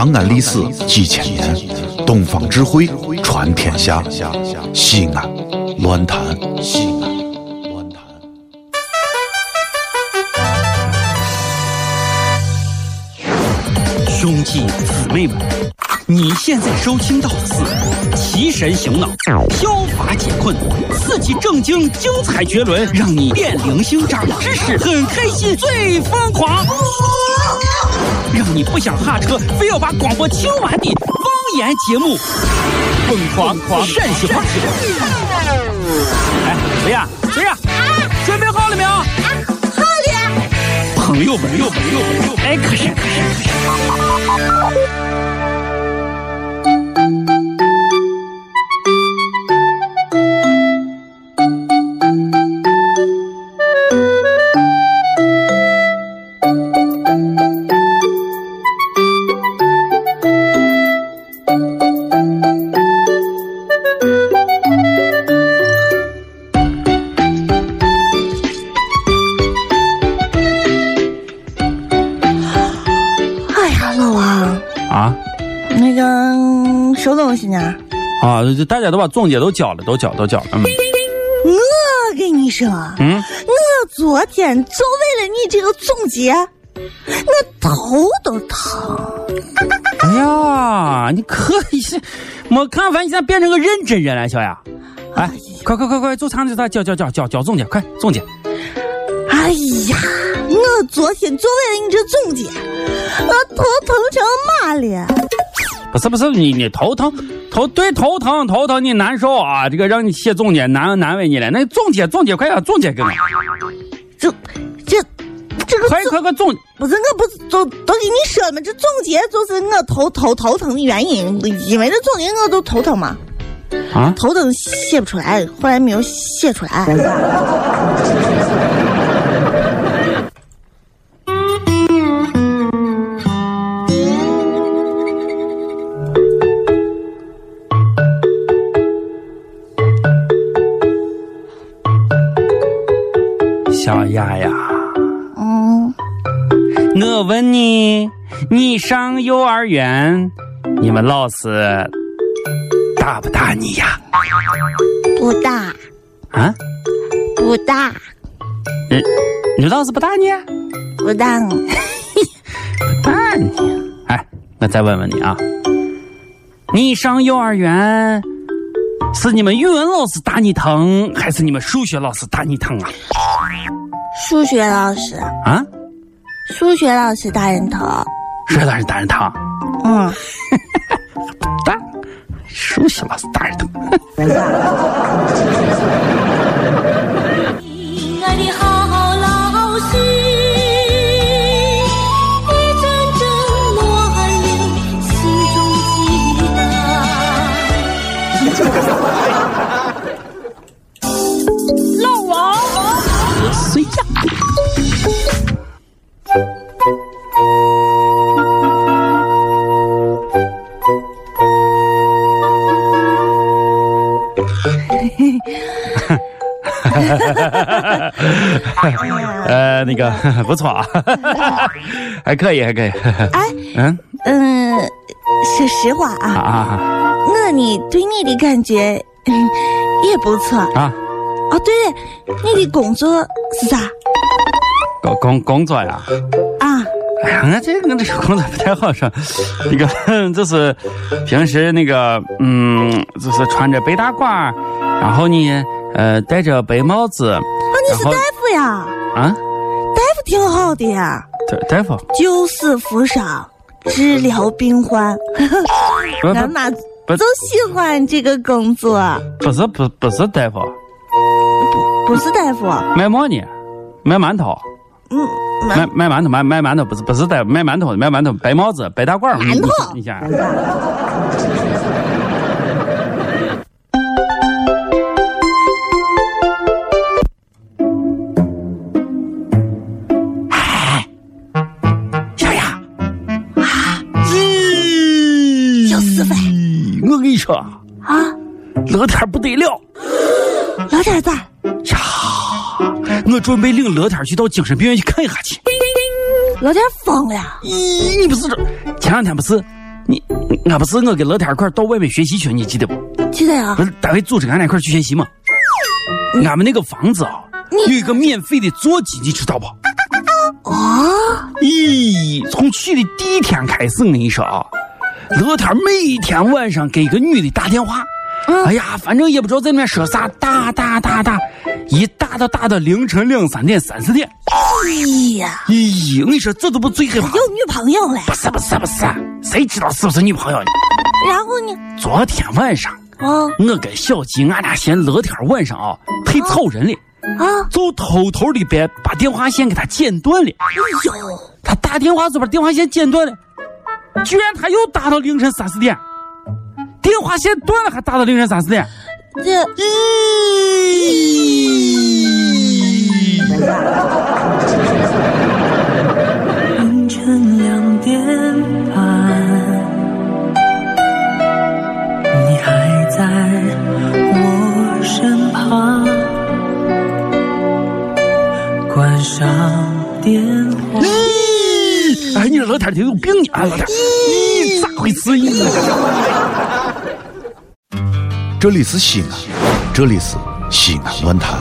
长安历史几千年，东方智慧传天下。西安，乱谈西安。乱谈。兄弟姊妹们，你现在收听到的是《提神醒脑、消乏解困、刺激正经、精彩绝伦》，让你变零星、长知识、很开心、最疯狂，让你不想下车，非要把广播听完的方言节目，疯狂狂陕西话。哎，谁呀？谁呀？准备好了没有？好了。朋友们，朋友们，朋友们，哎，可是，可是，可是。收东西呢？啊！这大家都把总结都交了，都交，都交了。嗯我跟你说，嗯，我昨天就为了你这个总结，我头都疼。哎呀，你可以是，没看完，你现在变成个认真人了，小雅。哎，快快快快，就唱就唱，交交交交交总结，快总结。哎呀，我昨天就为了你这总结，我头疼成嘛了？不是不是，你你头疼头对头疼头疼你难受啊！这个让你写总结难难为你了。那总结总结，快点总结给我。这这这个快总快快总不是我不是都都给你说了吗？这总结就是我头头头疼的原因，因为这总结我都头疼嘛，啊！头疼写不出来，后来没有写出来。小雅呀，嗯，我问你，你上幼儿园，你们老师打不打你呀？不打啊？不打你你老师不打你？不大，不打你？哎，我再问问你啊，你上幼儿园是你们语文老师打你疼，还是你们数学老师打你疼啊？数学老师，啊？数学老师打人疼。数学老师打人疼？嗯，打？数学老师打人疼？呃，那个 不错啊，还可以，还可以。哎，嗯嗯，说实话啊我呢对你的感觉嗯也不错。啊！哦，对了，你的工作是啥工工工作呀？啊？哎呀，我这我这个工作不太好说，那个就是平时那个嗯，就是穿着背大褂，然后呢，呃，戴着白帽子，啊，你是大夫呀？啊，大夫挺好的呀，大大夫，救死扶伤，治疗病患。不俺妈不。就喜欢这个工作，不是不不是大夫，不不是大夫，卖馍呢，卖馒头，嗯，卖卖馒头卖卖馒头，不是不是大夫卖馒头卖馒头，白帽子白大褂，馒头。你想，乐天不得了老天咋？呀！我准备领乐天去到精神病院去看一下去。老天疯了。咦，你不是这前两天不是你俺不是我跟乐天一块儿到外面学习去，你记得不？记得呀不，是单位组织俺俩一块儿去学习嘛？俺们那个房子啊，有一个免费的座机，你知道不？啊，咦，从去的第一天开始，我跟你说啊，乐天每天晚上给一个女的打电话，嗯哎呀，反正也不知道在那边说啥，打打打打，一打到打到凌晨两三点、三四点。哎呀，咦，你说，这都不最害怕。有女朋友了。不是不是不是，谁知道是不是女朋友呢？然后呢？昨天晚上，哦我跟小吉俺俩嫌乐天晚上啊太吵人了，啊，就偷偷的把把电话线给他剪断了。哎呦，他打电话就把电话线剪断了，居然他又打到凌晨三四点，电话线断了还打到凌晨三四点。这凌晨两点半，你还在我身旁，关上电话。哎，你这老天你有病你！啊，乐天，你，咋回事？你这里是西安，这里是西安论坛。